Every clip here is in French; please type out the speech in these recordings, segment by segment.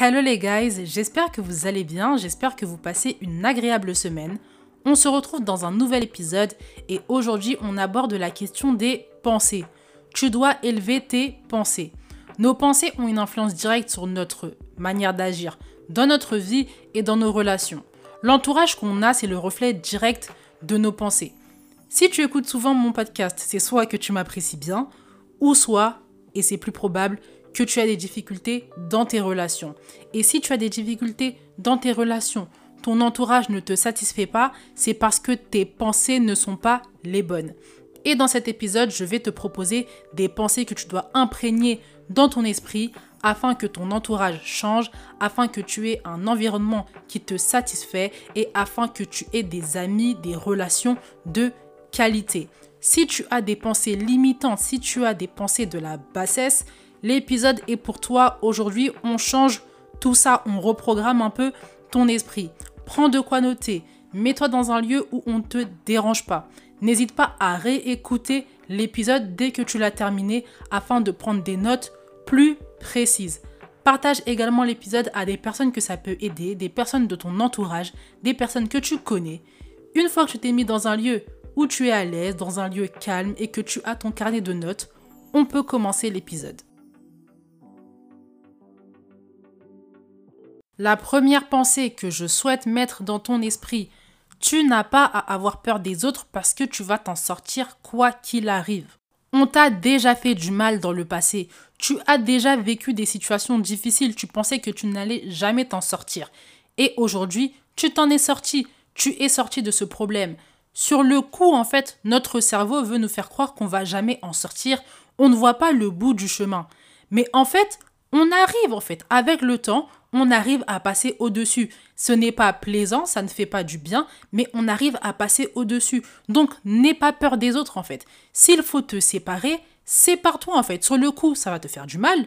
Hello les guys, j'espère que vous allez bien, j'espère que vous passez une agréable semaine. On se retrouve dans un nouvel épisode et aujourd'hui on aborde la question des pensées. Tu dois élever tes pensées. Nos pensées ont une influence directe sur notre manière d'agir, dans notre vie et dans nos relations. L'entourage qu'on a, c'est le reflet direct de nos pensées. Si tu écoutes souvent mon podcast, c'est soit que tu m'apprécies bien, ou soit, et c'est plus probable, que tu as des difficultés dans tes relations. Et si tu as des difficultés dans tes relations, ton entourage ne te satisfait pas, c'est parce que tes pensées ne sont pas les bonnes. Et dans cet épisode, je vais te proposer des pensées que tu dois imprégner dans ton esprit afin que ton entourage change, afin que tu aies un environnement qui te satisfait et afin que tu aies des amis, des relations de qualité. Si tu as des pensées limitantes, si tu as des pensées de la bassesse, l'épisode est pour toi. Aujourd'hui, on change tout ça, on reprogramme un peu ton esprit. Prends de quoi noter, mets-toi dans un lieu où on ne te dérange pas. N'hésite pas à réécouter l'épisode dès que tu l'as terminé afin de prendre des notes plus précises. Partage également l'épisode à des personnes que ça peut aider, des personnes de ton entourage, des personnes que tu connais. Une fois que tu t'es mis dans un lieu où tu es à l'aise, dans un lieu calme et que tu as ton carnet de notes, on peut commencer l'épisode. La première pensée que je souhaite mettre dans ton esprit, tu n'as pas à avoir peur des autres parce que tu vas t'en sortir quoi qu'il arrive. On t'a déjà fait du mal dans le passé. Tu as déjà vécu des situations difficiles. Tu pensais que tu n'allais jamais t'en sortir. Et aujourd'hui, tu t'en es sorti. Tu es sorti de ce problème. Sur le coup, en fait, notre cerveau veut nous faire croire qu'on va jamais en sortir. On ne voit pas le bout du chemin. Mais en fait, on arrive en fait avec le temps, on arrive à passer au-dessus. Ce n'est pas plaisant, ça ne fait pas du bien, mais on arrive à passer au-dessus. Donc, n'aie pas peur des autres en fait. S'il faut te séparer, sépare-toi en fait. Sur le coup, ça va te faire du mal,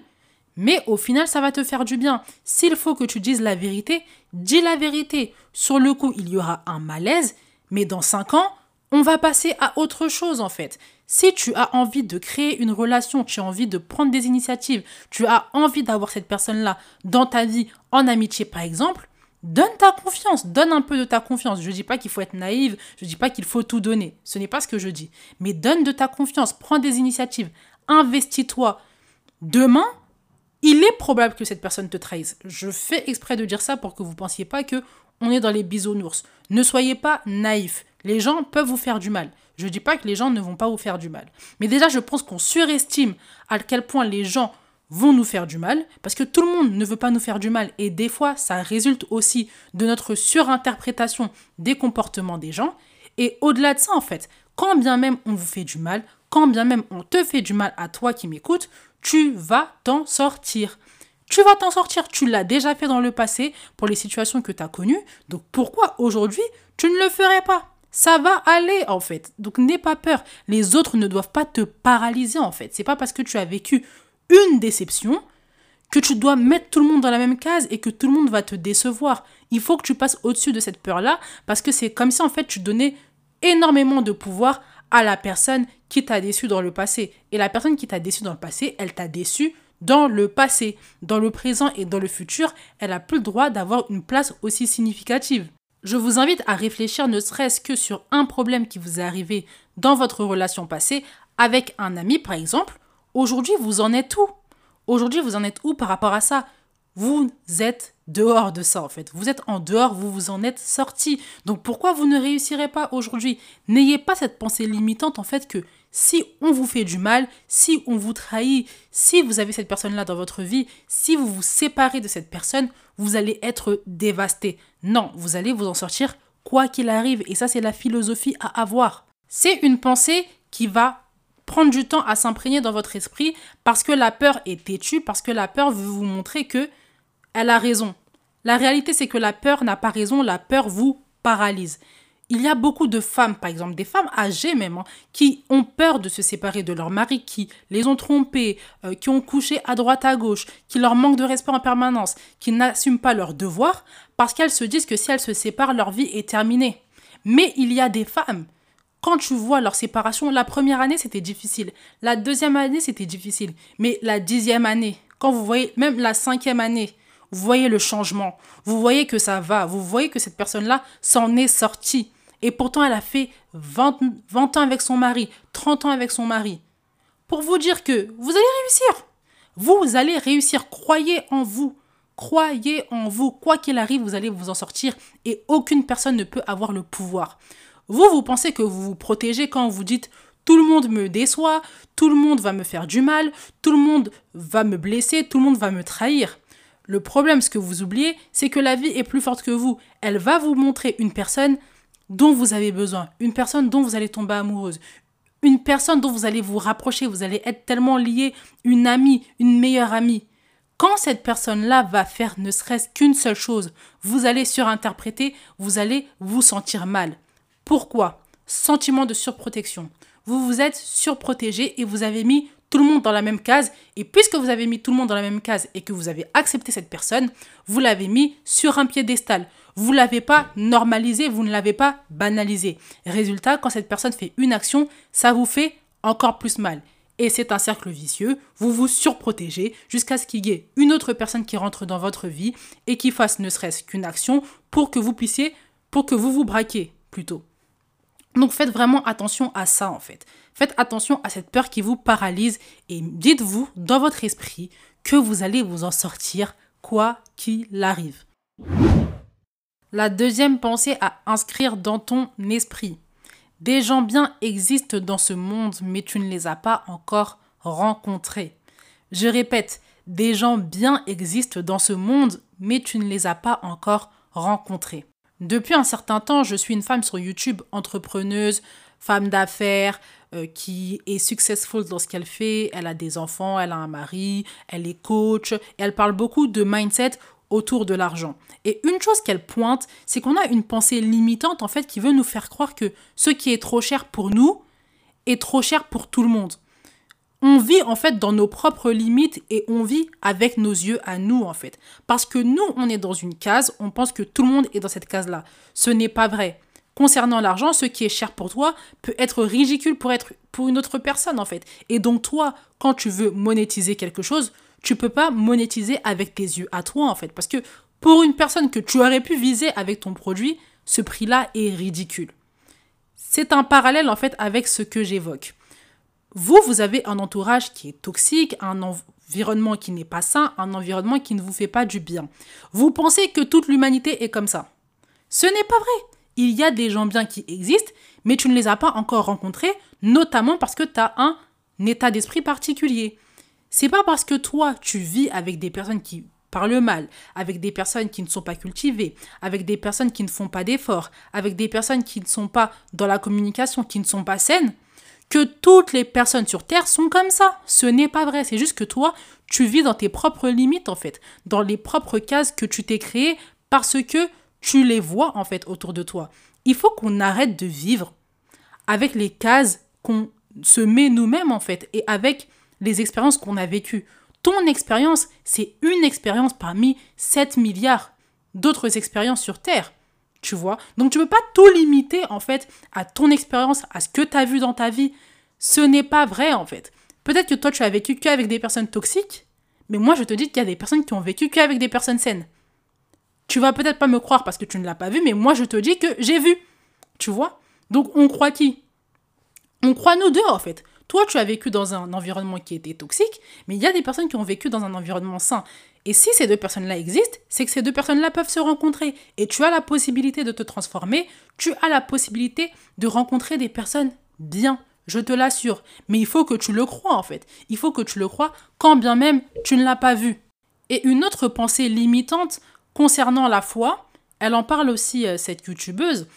mais au final, ça va te faire du bien. S'il faut que tu dises la vérité, dis la vérité. Sur le coup, il y aura un malaise, mais dans 5 ans, on va passer à autre chose en fait. Si tu as envie de créer une relation, tu as envie de prendre des initiatives, tu as envie d'avoir cette personne-là dans ta vie, en amitié par exemple, donne ta confiance, donne un peu de ta confiance. Je ne dis pas qu'il faut être naïve, je ne dis pas qu'il faut tout donner, ce n'est pas ce que je dis. Mais donne de ta confiance, prends des initiatives, investis-toi. Demain, il est probable que cette personne te trahisse. Je fais exprès de dire ça pour que vous ne pensiez pas que on est dans les bisounours. Ne soyez pas naïfs. Les gens peuvent vous faire du mal. Je ne dis pas que les gens ne vont pas vous faire du mal. Mais déjà, je pense qu'on surestime à quel point les gens vont nous faire du mal, parce que tout le monde ne veut pas nous faire du mal. Et des fois, ça résulte aussi de notre surinterprétation des comportements des gens. Et au-delà de ça, en fait, quand bien même on vous fait du mal, quand bien même on te fait du mal à toi qui m'écoutes, tu vas t'en sortir. Tu vas t'en sortir, tu l'as déjà fait dans le passé pour les situations que tu as connues, donc pourquoi aujourd'hui tu ne le ferais pas? Ça va aller en fait. Donc n'aie pas peur. Les autres ne doivent pas te paralyser en fait. C'est pas parce que tu as vécu une déception que tu dois mettre tout le monde dans la même case et que tout le monde va te décevoir. Il faut que tu passes au-dessus de cette peur-là parce que c'est comme si en fait tu donnais énormément de pouvoir à la personne qui t'a déçu dans le passé. Et la personne qui t'a déçu dans le passé, elle t'a déçu dans le passé. Dans le présent et dans le futur, elle a plus le droit d'avoir une place aussi significative. Je vous invite à réfléchir ne serait-ce que sur un problème qui vous est arrivé dans votre relation passée avec un ami par exemple. Aujourd'hui, vous en êtes où? Aujourd'hui, vous en êtes où par rapport à ça? Vous êtes dehors de ça en fait. Vous êtes en dehors, vous vous en êtes sorti. Donc pourquoi vous ne réussirez pas aujourd'hui? N'ayez pas cette pensée limitante en fait que si on vous fait du mal, si on vous trahit, si vous avez cette personne-là dans votre vie, si vous vous séparez de cette personne, vous allez être dévasté. Non, vous allez vous en sortir quoi qu'il arrive. Et ça, c'est la philosophie à avoir. C'est une pensée qui va prendre du temps à s'imprégner dans votre esprit parce que la peur est têtue, parce que la peur veut vous montrer que elle a raison. La réalité, c'est que la peur n'a pas raison, la peur vous paralyse il y a beaucoup de femmes, par exemple, des femmes âgées même, hein, qui ont peur de se séparer de leur mari, qui les ont trompées, euh, qui ont couché à droite à gauche, qui leur manquent de respect en permanence, qui n'assument pas leurs devoirs, parce qu'elles se disent que si elles se séparent, leur vie est terminée. Mais il y a des femmes, quand tu vois leur séparation, la première année c'était difficile, la deuxième année c'était difficile, mais la dixième année, quand vous voyez même la cinquième année, vous voyez le changement, vous voyez que ça va, vous voyez que cette personne-là s'en est sortie. Et pourtant, elle a fait 20, 20 ans avec son mari, 30 ans avec son mari. Pour vous dire que vous allez réussir. Vous allez réussir. Croyez en vous. Croyez en vous. Quoi qu'il arrive, vous allez vous en sortir et aucune personne ne peut avoir le pouvoir. Vous, vous pensez que vous vous protégez quand vous dites tout le monde me déçoit, tout le monde va me faire du mal, tout le monde va me blesser, tout le monde va me trahir. Le problème, ce que vous oubliez, c'est que la vie est plus forte que vous. Elle va vous montrer une personne dont vous avez besoin, une personne dont vous allez tomber amoureuse, une personne dont vous allez vous rapprocher, vous allez être tellement lié, une amie, une meilleure amie. Quand cette personne-là va faire ne serait-ce qu'une seule chose, vous allez surinterpréter, vous allez vous sentir mal. Pourquoi? Sentiment de surprotection. Vous vous êtes surprotégé et vous avez mis tout le monde dans la même case. Et puisque vous avez mis tout le monde dans la même case et que vous avez accepté cette personne, vous l'avez mis sur un piédestal. Vous ne l'avez pas normalisé, vous ne l'avez pas banalisé. Résultat, quand cette personne fait une action, ça vous fait encore plus mal. Et c'est un cercle vicieux, vous vous surprotégez jusqu'à ce qu'il y ait une autre personne qui rentre dans votre vie et qui fasse ne serait-ce qu'une action pour que vous puissiez, pour que vous vous braquiez plutôt. Donc faites vraiment attention à ça en fait. Faites attention à cette peur qui vous paralyse et dites-vous dans votre esprit que vous allez vous en sortir quoi qu'il arrive. La deuxième pensée à inscrire dans ton esprit. Des gens bien existent dans ce monde, mais tu ne les as pas encore rencontrés. Je répète, des gens bien existent dans ce monde, mais tu ne les as pas encore rencontrés. Depuis un certain temps, je suis une femme sur YouTube, entrepreneuse, femme d'affaires, euh, qui est successful dans ce qu'elle fait. Elle a des enfants, elle a un mari, elle est coach, et elle parle beaucoup de mindset autour de l'argent. Et une chose qu'elle pointe, c'est qu'on a une pensée limitante en fait qui veut nous faire croire que ce qui est trop cher pour nous est trop cher pour tout le monde on vit en fait dans nos propres limites et on vit avec nos yeux à nous en fait. Parce que nous, on est dans une case, on pense que tout le monde est dans cette case-là. Ce n'est pas vrai. Concernant l'argent, ce qui est cher pour toi peut être ridicule pour être pour une autre personne en fait. Et donc toi, quand tu veux monétiser quelque chose, tu peux pas monétiser avec tes yeux à toi en fait parce que pour une personne que tu aurais pu viser avec ton produit, ce prix-là est ridicule. C'est un parallèle en fait avec ce que j'évoque. Vous, vous avez un entourage qui est toxique, un environnement qui n'est pas sain, un environnement qui ne vous fait pas du bien. Vous pensez que toute l'humanité est comme ça. Ce n'est pas vrai. Il y a des gens bien qui existent, mais tu ne les as pas encore rencontrés, notamment parce que tu as un état d'esprit particulier. C'est pas parce que toi, tu vis avec des personnes qui parlent mal, avec des personnes qui ne sont pas cultivées, avec des personnes qui ne font pas d'efforts, avec des personnes qui ne sont pas dans la communication, qui ne sont pas saines, que toutes les personnes sur Terre sont comme ça. Ce n'est pas vrai. C'est juste que toi, tu vis dans tes propres limites, en fait, dans les propres cases que tu t'es créées parce que tu les vois, en fait, autour de toi. Il faut qu'on arrête de vivre avec les cases qu'on se met nous-mêmes, en fait, et avec les expériences qu'on a vécues. Ton expérience, c'est une expérience parmi 7 milliards d'autres expériences sur Terre. Tu vois? Donc tu ne peux pas tout limiter en fait à ton expérience, à ce que tu as vu dans ta vie. Ce n'est pas vrai en fait. Peut-être que toi tu as vécu qu'avec des personnes toxiques, mais moi je te dis qu'il y a des personnes qui ont vécu qu'avec des personnes saines. Tu vas peut-être pas me croire parce que tu ne l'as pas vu, mais moi je te dis que j'ai vu. Tu vois? Donc on croit qui? On croit nous deux en fait. Toi, tu as vécu dans un environnement qui était toxique, mais il y a des personnes qui ont vécu dans un environnement sain. Et si ces deux personnes-là existent, c'est que ces deux personnes-là peuvent se rencontrer. Et tu as la possibilité de te transformer, tu as la possibilité de rencontrer des personnes bien, je te l'assure. Mais il faut que tu le crois en fait. Il faut que tu le crois quand bien même tu ne l'as pas vu. Et une autre pensée limitante concernant la foi, elle en parle aussi, euh, cette youtubeuse,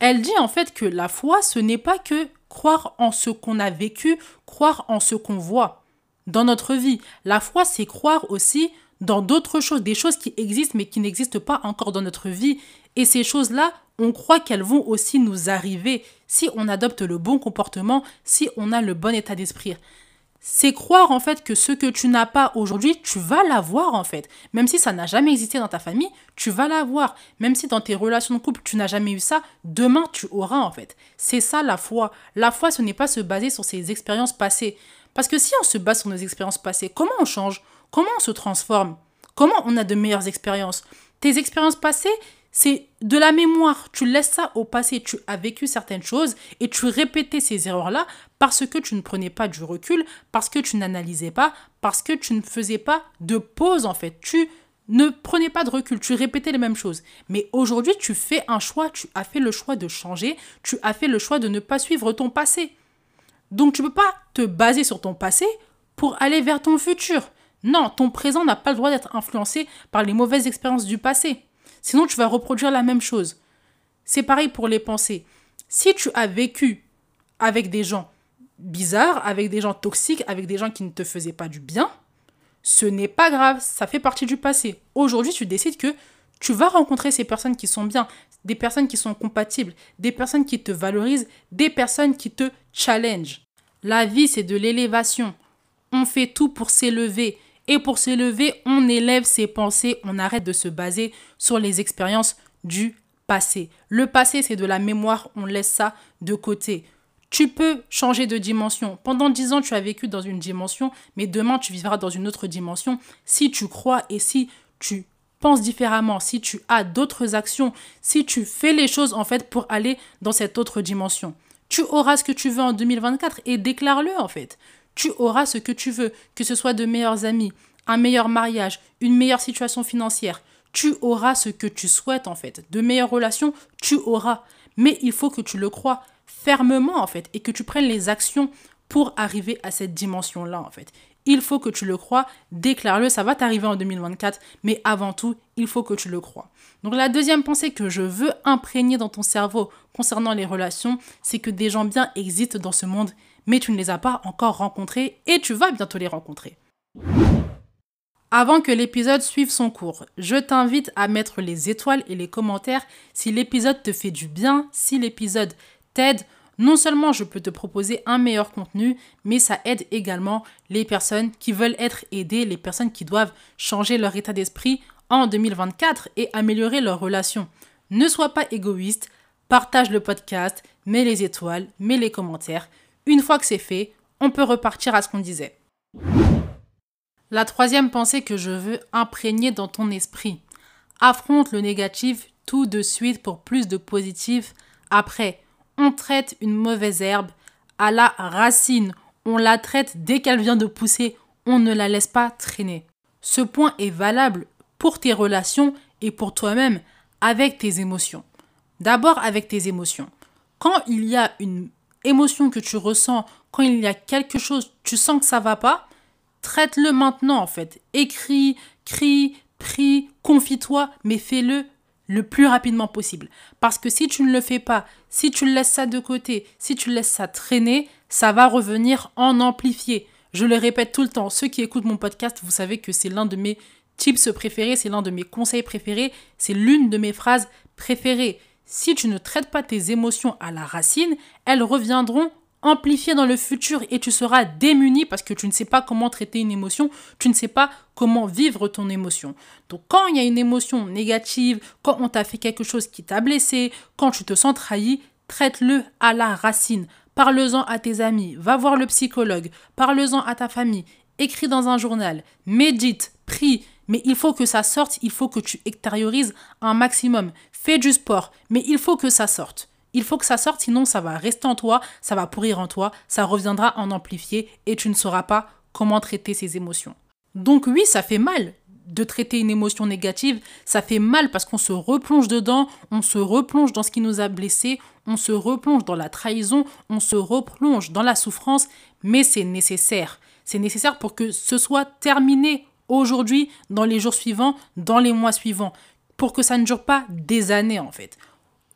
elle dit en fait que la foi, ce n'est pas que croire en ce qu'on a vécu, croire en ce qu'on voit dans notre vie. La foi, c'est croire aussi dans d'autres choses, des choses qui existent mais qui n'existent pas encore dans notre vie. Et ces choses-là, on croit qu'elles vont aussi nous arriver si on adopte le bon comportement, si on a le bon état d'esprit c'est croire en fait que ce que tu n'as pas aujourd'hui, tu vas l'avoir en fait. Même si ça n'a jamais existé dans ta famille, tu vas l'avoir. Même si dans tes relations de couple, tu n'as jamais eu ça, demain tu auras en fait. C'est ça la foi. La foi, ce n'est pas se baser sur ses expériences passées. Parce que si on se base sur nos expériences passées, comment on change? Comment on se transforme? Comment on a de meilleures expériences? Tes expériences passées, c'est de la mémoire. Tu laisses ça au passé. Tu as vécu certaines choses et tu répétais ces erreurs-là parce que tu ne prenais pas du recul, parce que tu n'analysais pas, parce que tu ne faisais pas de pause en fait. Tu ne prenais pas de recul, tu répétais les mêmes choses. Mais aujourd'hui, tu fais un choix, tu as fait le choix de changer, tu as fait le choix de ne pas suivre ton passé. Donc tu ne peux pas te baser sur ton passé pour aller vers ton futur. Non, ton présent n'a pas le droit d'être influencé par les mauvaises expériences du passé. Sinon, tu vas reproduire la même chose. C'est pareil pour les pensées. Si tu as vécu avec des gens bizarres, avec des gens toxiques, avec des gens qui ne te faisaient pas du bien, ce n'est pas grave, ça fait partie du passé. Aujourd'hui, tu décides que tu vas rencontrer ces personnes qui sont bien, des personnes qui sont compatibles, des personnes qui te valorisent, des personnes qui te challenge. La vie, c'est de l'élévation. On fait tout pour s'élever. Et pour s'élever, on élève ses pensées, on arrête de se baser sur les expériences du passé. Le passé, c'est de la mémoire, on laisse ça de côté. Tu peux changer de dimension. Pendant dix ans, tu as vécu dans une dimension, mais demain, tu vivras dans une autre dimension. Si tu crois et si tu penses différemment, si tu as d'autres actions, si tu fais les choses en fait pour aller dans cette autre dimension. Tu auras ce que tu veux en 2024 et déclare-le en fait tu auras ce que tu veux, que ce soit de meilleurs amis, un meilleur mariage, une meilleure situation financière. Tu auras ce que tu souhaites en fait. De meilleures relations, tu auras. Mais il faut que tu le crois fermement en fait et que tu prennes les actions pour arriver à cette dimension-là en fait. Il faut que tu le crois, déclare-le, ça va t'arriver en 2024, mais avant tout, il faut que tu le crois. Donc la deuxième pensée que je veux imprégner dans ton cerveau concernant les relations, c'est que des gens bien existent dans ce monde mais tu ne les as pas encore rencontrés et tu vas bientôt les rencontrer. Avant que l'épisode suive son cours, je t'invite à mettre les étoiles et les commentaires si l'épisode te fait du bien, si l'épisode t'aide. Non seulement je peux te proposer un meilleur contenu, mais ça aide également les personnes qui veulent être aidées, les personnes qui doivent changer leur état d'esprit en 2024 et améliorer leurs relations. Ne sois pas égoïste, partage le podcast, mets les étoiles, mets les commentaires. Une fois que c'est fait, on peut repartir à ce qu'on disait. La troisième pensée que je veux imprégner dans ton esprit. Affronte le négatif tout de suite pour plus de positif. Après, on traite une mauvaise herbe à la racine. On la traite dès qu'elle vient de pousser. On ne la laisse pas traîner. Ce point est valable pour tes relations et pour toi-même avec tes émotions. D'abord avec tes émotions. Quand il y a une émotion que tu ressens, quand il y a quelque chose, tu sens que ça va pas, traite-le maintenant en fait. Écris, crie, prie, confie-toi, mais fais-le le plus rapidement possible. Parce que si tu ne le fais pas, si tu laisses ça de côté, si tu laisses ça traîner, ça va revenir en amplifié. Je le répète tout le temps, ceux qui écoutent mon podcast, vous savez que c'est l'un de mes tips préférés, c'est l'un de mes conseils préférés, c'est l'une de mes phrases préférées. Si tu ne traites pas tes émotions à la racine, elles reviendront amplifiées dans le futur et tu seras démuni parce que tu ne sais pas comment traiter une émotion, tu ne sais pas comment vivre ton émotion. Donc quand il y a une émotion négative, quand on t'a fait quelque chose qui t'a blessé, quand tu te sens trahi, traite-le à la racine. Parle-en à tes amis, va voir le psychologue, parle-en à ta famille, écris dans un journal, médite, prie, mais il faut que ça sorte, il faut que tu extériorises un maximum fais du sport, mais il faut que ça sorte. Il faut que ça sorte, sinon ça va rester en toi, ça va pourrir en toi, ça reviendra en amplifié et tu ne sauras pas comment traiter ces émotions. Donc oui, ça fait mal de traiter une émotion négative, ça fait mal parce qu'on se replonge dedans, on se replonge dans ce qui nous a blessés, on se replonge dans la trahison, on se replonge dans la souffrance, mais c'est nécessaire. C'est nécessaire pour que ce soit terminé aujourd'hui, dans les jours suivants, dans les mois suivants pour que ça ne dure pas des années en fait.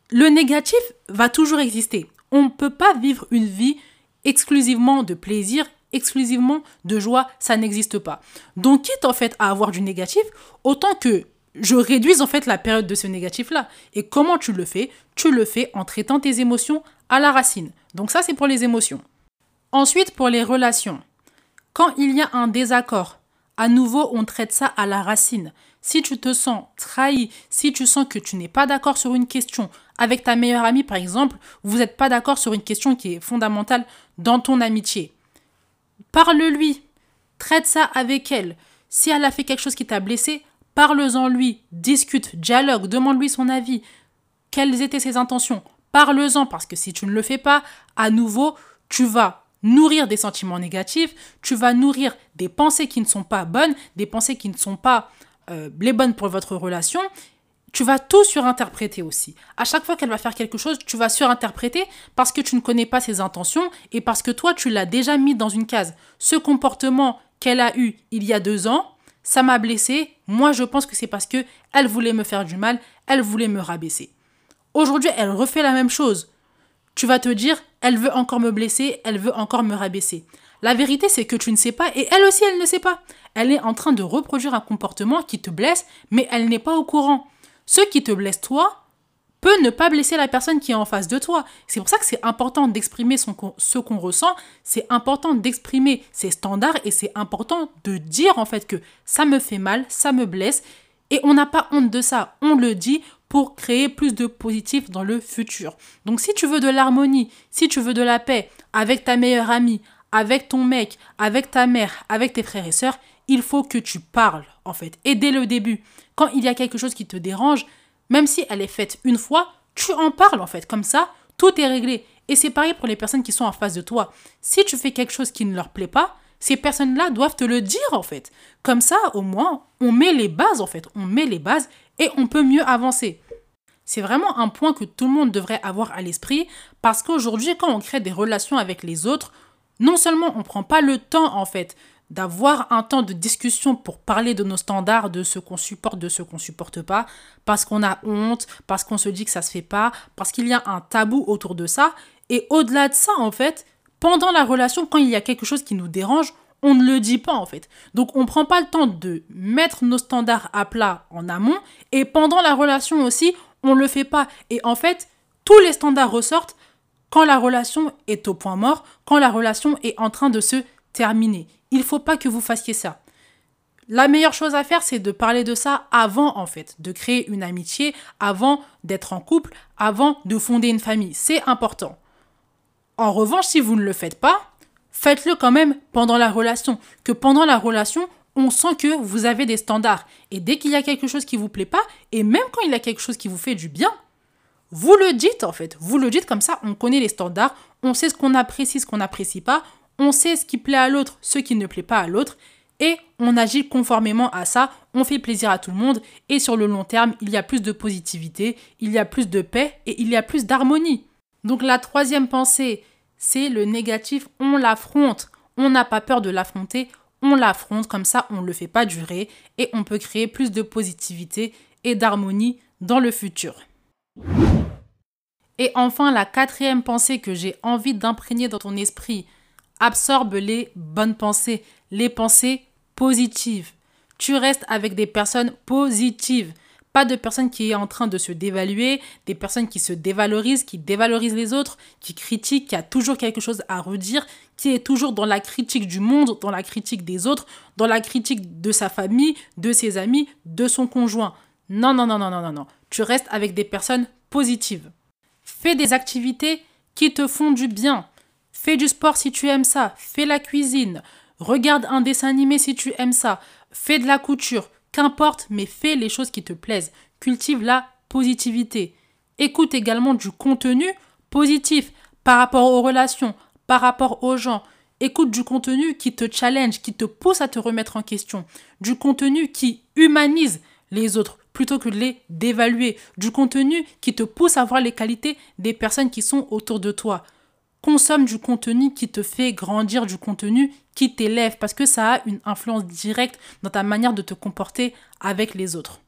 Le négatif va toujours exister. On ne peut pas vivre une vie exclusivement de plaisir, exclusivement de joie, ça n'existe pas. Donc quitte en fait à avoir du négatif, autant que je réduise en fait la période de ce négatif-là. Et comment tu le fais? Tu le fais en traitant tes émotions à la racine. Donc ça c'est pour les émotions. Ensuite pour les relations. Quand il y a un désaccord, à nouveau on traite ça à la racine. Si tu te sens trahi, si tu sens que tu n'es pas d'accord sur une question, avec ta meilleure amie par exemple, vous n'êtes pas d'accord sur une question qui est fondamentale dans ton amitié, parle-lui, traite ça avec elle. Si elle a fait quelque chose qui t'a blessé, Parle-en lui, discute, dialogue, demande-lui son avis. Quelles étaient ses intentions? Parle-en parce que si tu ne le fais pas, à nouveau, tu vas nourrir des sentiments négatifs, tu vas nourrir des pensées qui ne sont pas bonnes, des pensées qui ne sont pas euh, les bonnes pour votre relation. Tu vas tout surinterpréter aussi. À chaque fois qu'elle va faire quelque chose, tu vas surinterpréter parce que tu ne connais pas ses intentions et parce que toi, tu l'as déjà mis dans une case. Ce comportement qu'elle a eu il y a deux ans, ça m'a blessé. Moi, je pense que c'est parce que elle voulait me faire du mal, elle voulait me rabaisser. Aujourd'hui, elle refait la même chose. Tu vas te dire, elle veut encore me blesser, elle veut encore me rabaisser. La vérité, c'est que tu ne sais pas et elle aussi, elle ne sait pas. Elle est en train de reproduire un comportement qui te blesse, mais elle n'est pas au courant. Ce qui te blesse toi peut ne pas blesser la personne qui est en face de toi. C'est pour ça que c'est important d'exprimer ce qu'on ressent, c'est important d'exprimer ses standards et c'est important de dire en fait que ça me fait mal, ça me blesse et on n'a pas honte de ça. On le dit pour créer plus de positif dans le futur. Donc si tu veux de l'harmonie, si tu veux de la paix avec ta meilleure amie, avec ton mec, avec ta mère, avec tes frères et sœurs, il faut que tu parles en fait. Et dès le début, quand il y a quelque chose qui te dérange, même si elle est faite une fois, tu en parles en fait. Comme ça, tout est réglé. Et c'est pareil pour les personnes qui sont en face de toi. Si tu fais quelque chose qui ne leur plaît pas, ces personnes-là doivent te le dire en fait. Comme ça, au moins, on met les bases en fait. On met les bases et on peut mieux avancer. C'est vraiment un point que tout le monde devrait avoir à l'esprit parce qu'aujourd'hui, quand on crée des relations avec les autres, non seulement on ne prend pas le temps en fait d'avoir un temps de discussion pour parler de nos standards, de ce qu'on supporte, de ce qu'on supporte pas, parce qu'on a honte, parce qu'on se dit que ça se fait pas, parce qu'il y a un tabou autour de ça. Et au-delà de ça, en fait, pendant la relation, quand il y a quelque chose qui nous dérange, on ne le dit pas en fait. Donc on ne prend pas le temps de mettre nos standards à plat en amont et pendant la relation aussi, on ne le fait pas. Et en fait, tous les standards ressortent quand la relation est au point mort, quand la relation est en train de se terminer. Il faut pas que vous fassiez ça. La meilleure chose à faire, c'est de parler de ça avant, en fait, de créer une amitié, avant d'être en couple, avant de fonder une famille. C'est important. En revanche, si vous ne le faites pas, faites-le quand même pendant la relation. Que pendant la relation, on sent que vous avez des standards. Et dès qu'il y a quelque chose qui vous plaît pas, et même quand il y a quelque chose qui vous fait du bien, vous le dites en fait. Vous le dites comme ça, on connaît les standards, on sait ce qu'on apprécie, ce qu'on n'apprécie pas, on sait ce qui plaît à l'autre, ce qui ne plaît pas à l'autre, et on agit conformément à ça, on fait plaisir à tout le monde, et sur le long terme, il y a plus de positivité, il y a plus de paix, et il y a plus d'harmonie. Donc la troisième pensée, c'est le négatif, on l'affronte. On n'a pas peur de l'affronter, on l'affronte, comme ça on ne le fait pas durer, et on peut créer plus de positivité et d'harmonie dans le futur. Et enfin, la quatrième pensée que j'ai envie d'imprégner dans ton esprit, absorbe les bonnes pensées, les pensées positives. Tu restes avec des personnes positives. Pas de personnes qui est en train de se dévaluer, des personnes qui se dévalorisent, qui dévalorisent les autres, qui critiquent, qui a toujours quelque chose à redire, qui est toujours dans la critique du monde, dans la critique des autres, dans la critique de sa famille, de ses amis, de son conjoint. Non, non, non, non, non, non, non. Tu restes avec des personnes positives. Fais des activités qui te font du bien. Fais du sport si tu aimes ça. Fais la cuisine. Regarde un dessin animé si tu aimes ça. Fais de la couture. Qu'importe, mais fais les choses qui te plaisent. Cultive la positivité. Écoute également du contenu positif par rapport aux relations, par rapport aux gens. Écoute du contenu qui te challenge, qui te pousse à te remettre en question. Du contenu qui humanise les autres plutôt que de les dévaluer. Du contenu qui te pousse à voir les qualités des personnes qui sont autour de toi. Consomme du contenu qui te fait grandir, du contenu qui t'élève, parce que ça a une influence directe dans ta manière de te comporter avec les autres.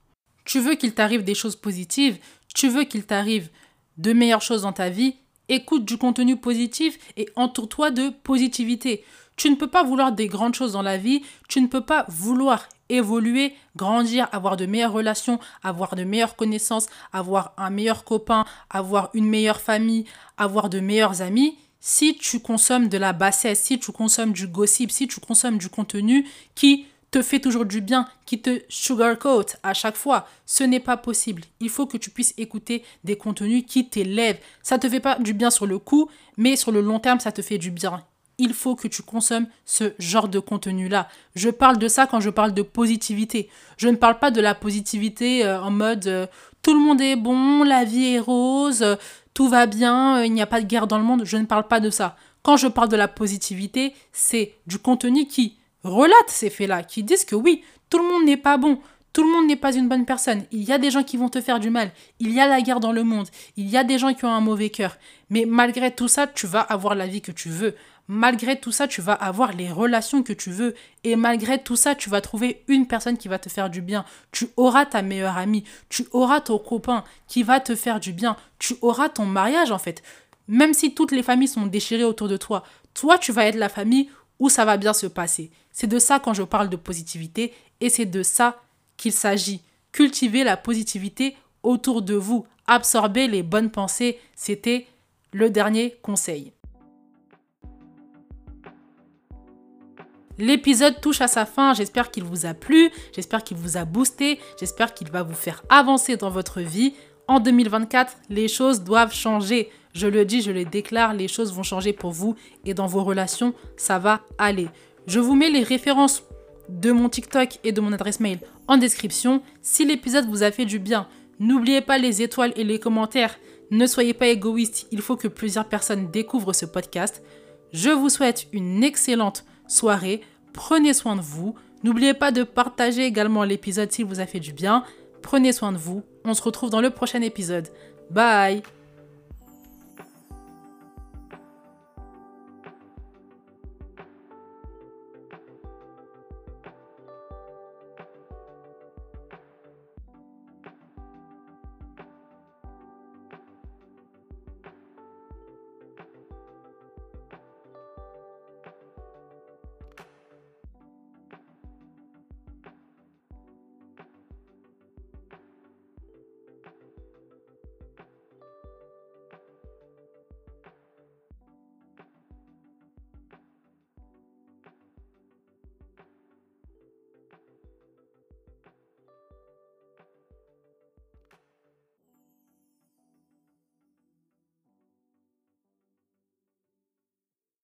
Tu veux qu'il t'arrive des choses positives, tu veux qu'il t'arrive de meilleures choses dans ta vie, écoute du contenu positif et entoure-toi de positivité. Tu ne peux pas vouloir des grandes choses dans la vie, tu ne peux pas vouloir évoluer, grandir, avoir de meilleures relations, avoir de meilleures connaissances, avoir un meilleur copain, avoir une meilleure famille, avoir de meilleurs amis, si tu consommes de la bassesse, si tu consommes du gossip, si tu consommes du contenu qui te fait toujours du bien, qui te sugarcoat à chaque fois, ce n'est pas possible. Il faut que tu puisses écouter des contenus qui t'élèvent. Ça te fait pas du bien sur le coup, mais sur le long terme, ça te fait du bien. Il faut que tu consommes ce genre de contenu-là. Je parle de ça quand je parle de positivité. Je ne parle pas de la positivité euh, en mode euh, tout le monde est bon, la vie est rose, euh, tout va bien, il n'y a pas de guerre dans le monde. Je ne parle pas de ça. Quand je parle de la positivité, c'est du contenu qui relate ces faits-là, qui disent que oui, tout le monde n'est pas bon, tout le monde n'est pas une bonne personne. Il y a des gens qui vont te faire du mal. Il y a la guerre dans le monde. Il y a des gens qui ont un mauvais cœur. Mais malgré tout ça, tu vas avoir la vie que tu veux. Malgré tout ça, tu vas avoir les relations que tu veux. Et malgré tout ça, tu vas trouver une personne qui va te faire du bien. Tu auras ta meilleure amie. Tu auras ton copain qui va te faire du bien. Tu auras ton mariage en fait. Même si toutes les familles sont déchirées autour de toi, toi, tu vas être la famille où ça va bien se passer. C'est de ça quand je parle de positivité et c'est de ça qu'il s'agit. Cultiver la positivité autour de vous. Absorber les bonnes pensées, c'était le dernier conseil. L'épisode touche à sa fin, j'espère qu'il vous a plu, j'espère qu'il vous a boosté, j'espère qu'il va vous faire avancer dans votre vie. En 2024, les choses doivent changer. Je le dis, je le déclare, les choses vont changer pour vous et dans vos relations, ça va aller. Je vous mets les références de mon TikTok et de mon adresse mail en description. Si l'épisode vous a fait du bien, n'oubliez pas les étoiles et les commentaires. Ne soyez pas égoïste, il faut que plusieurs personnes découvrent ce podcast. Je vous souhaite une excellente soirée. Prenez soin de vous. N'oubliez pas de partager également l'épisode s'il vous a fait du bien. Prenez soin de vous. On se retrouve dans le prochain épisode. Bye